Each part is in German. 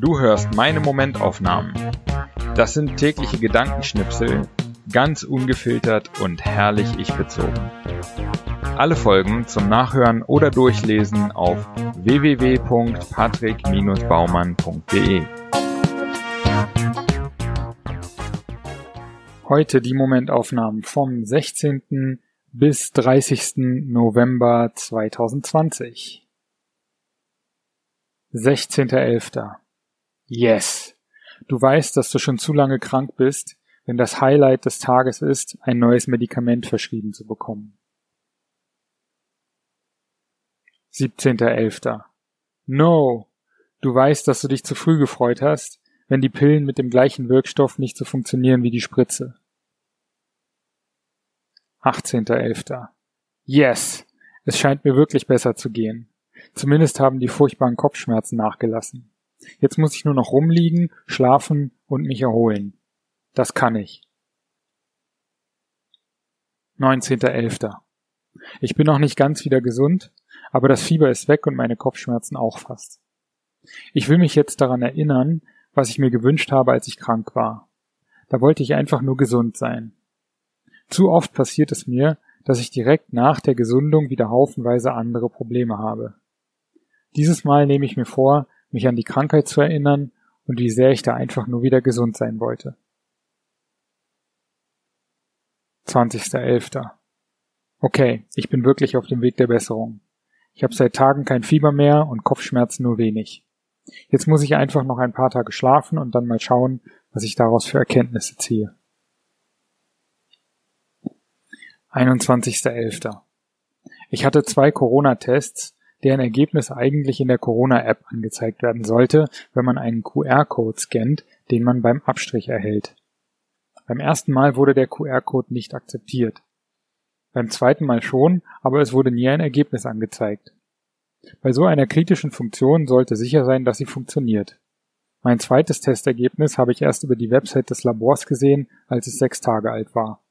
Du hörst meine Momentaufnahmen. Das sind tägliche Gedankenschnipsel, ganz ungefiltert und herrlich ich bezogen. Alle Folgen zum Nachhören oder Durchlesen auf www.patrick-baumann.de. Heute die Momentaufnahmen vom 16. bis 30. November 2020. 16.11. Yes. Du weißt, dass du schon zu lange krank bist, wenn das Highlight des Tages ist, ein neues Medikament verschrieben zu bekommen. 17.11. No. Du weißt, dass du dich zu früh gefreut hast, wenn die Pillen mit dem gleichen Wirkstoff nicht so funktionieren wie die Spritze. 18.11. Yes. Es scheint mir wirklich besser zu gehen. Zumindest haben die furchtbaren Kopfschmerzen nachgelassen. Jetzt muss ich nur noch rumliegen, schlafen und mich erholen. Das kann ich. 19.11. Ich bin noch nicht ganz wieder gesund, aber das Fieber ist weg und meine Kopfschmerzen auch fast. Ich will mich jetzt daran erinnern, was ich mir gewünscht habe, als ich krank war. Da wollte ich einfach nur gesund sein. Zu oft passiert es mir, dass ich direkt nach der Gesundung wieder haufenweise andere Probleme habe. Dieses Mal nehme ich mir vor, mich an die Krankheit zu erinnern und wie sehr ich da einfach nur wieder gesund sein wollte. 20.11. Okay, ich bin wirklich auf dem Weg der Besserung. Ich habe seit Tagen kein Fieber mehr und Kopfschmerzen nur wenig. Jetzt muss ich einfach noch ein paar Tage schlafen und dann mal schauen, was ich daraus für Erkenntnisse ziehe. 21.11. Ich hatte zwei Corona-Tests deren Ergebnis eigentlich in der Corona-App angezeigt werden sollte, wenn man einen QR-Code scannt, den man beim Abstrich erhält. Beim ersten Mal wurde der QR-Code nicht akzeptiert. Beim zweiten Mal schon, aber es wurde nie ein Ergebnis angezeigt. Bei so einer kritischen Funktion sollte sicher sein, dass sie funktioniert. Mein zweites Testergebnis habe ich erst über die Website des Labors gesehen, als es sechs Tage alt war.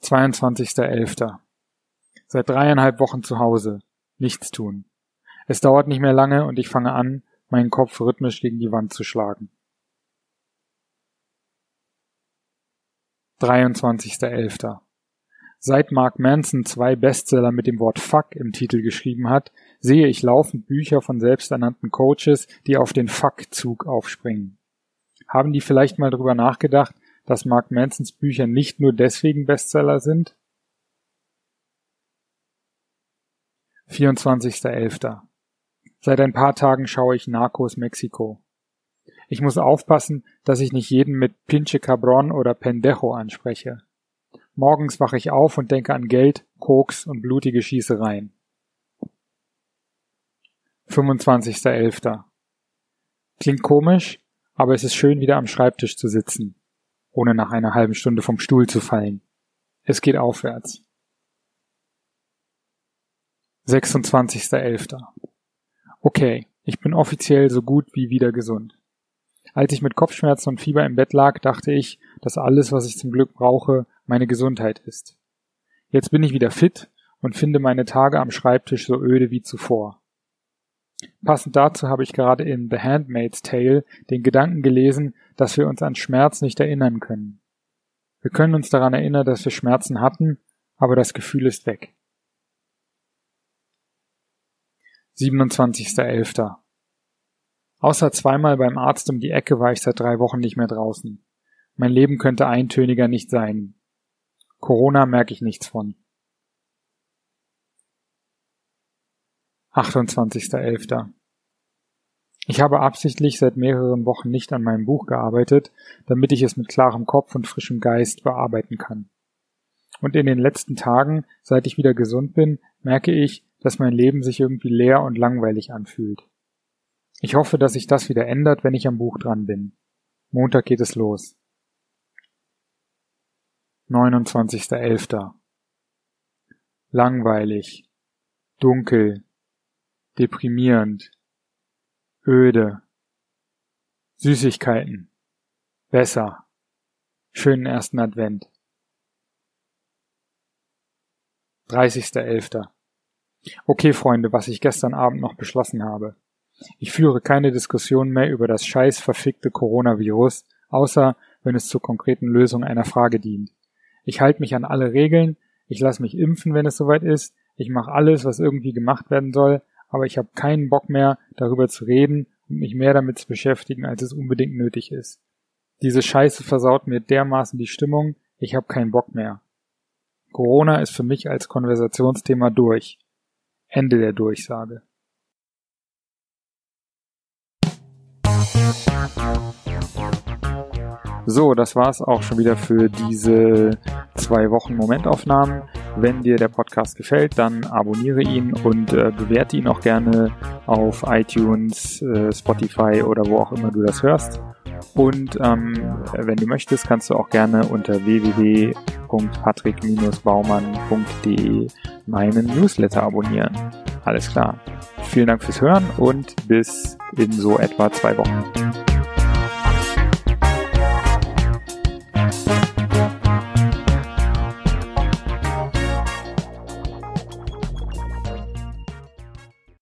22.11. Seit dreieinhalb Wochen zu Hause. Nichts tun. Es dauert nicht mehr lange und ich fange an, meinen Kopf rhythmisch gegen die Wand zu schlagen. 23.11. Seit Mark Manson zwei Bestseller mit dem Wort Fuck im Titel geschrieben hat, sehe ich laufend Bücher von selbsternannten Coaches, die auf den Fuck-Zug aufspringen. Haben die vielleicht mal drüber nachgedacht, dass Mark Mansons Bücher nicht nur deswegen Bestseller sind? 24.11. Seit ein paar Tagen schaue ich Narcos Mexiko. Ich muss aufpassen, dass ich nicht jeden mit Pinche Cabron oder Pendejo anspreche. Morgens wache ich auf und denke an Geld, Koks und blutige Schießereien. 25.11. Klingt komisch, aber es ist schön, wieder am Schreibtisch zu sitzen, ohne nach einer halben Stunde vom Stuhl zu fallen. Es geht aufwärts. 26.11. Okay, ich bin offiziell so gut wie wieder gesund. Als ich mit Kopfschmerzen und Fieber im Bett lag, dachte ich, dass alles, was ich zum Glück brauche, meine Gesundheit ist. Jetzt bin ich wieder fit und finde meine Tage am Schreibtisch so öde wie zuvor. Passend dazu habe ich gerade in The Handmaid's Tale den Gedanken gelesen, dass wir uns an Schmerz nicht erinnern können. Wir können uns daran erinnern, dass wir Schmerzen hatten, aber das Gefühl ist weg. 27.11. Außer zweimal beim Arzt um die Ecke war ich seit drei Wochen nicht mehr draußen. Mein Leben könnte eintöniger nicht sein. Corona merke ich nichts von. 28.11. Ich habe absichtlich seit mehreren Wochen nicht an meinem Buch gearbeitet, damit ich es mit klarem Kopf und frischem Geist bearbeiten kann. Und in den letzten Tagen, seit ich wieder gesund bin, merke ich, dass mein Leben sich irgendwie leer und langweilig anfühlt. Ich hoffe, dass sich das wieder ändert, wenn ich am Buch dran bin. Montag geht es los. 29.11. Langweilig, dunkel, deprimierend, öde, Süßigkeiten, besser, schönen ersten Advent. 30.11. Okay, Freunde, was ich gestern Abend noch beschlossen habe. Ich führe keine Diskussion mehr über das scheiß verfickte Coronavirus, außer wenn es zur konkreten Lösung einer Frage dient. Ich halte mich an alle Regeln, ich lasse mich impfen, wenn es soweit ist, ich mache alles, was irgendwie gemacht werden soll, aber ich habe keinen Bock mehr, darüber zu reden und mich mehr damit zu beschäftigen, als es unbedingt nötig ist. Diese Scheiße versaut mir dermaßen die Stimmung, ich habe keinen Bock mehr. Corona ist für mich als Konversationsthema durch. Ende der Durchsage. So, das war's auch schon wieder für diese zwei Wochen Momentaufnahmen. Wenn dir der Podcast gefällt, dann abonniere ihn und äh, bewerte ihn auch gerne auf iTunes, äh, Spotify oder wo auch immer du das hörst. Und ähm, wenn du möchtest, kannst du auch gerne unter www.patrick-baumann.de meinen Newsletter abonnieren. Alles klar. Vielen Dank fürs Hören und bis in so etwa zwei Wochen.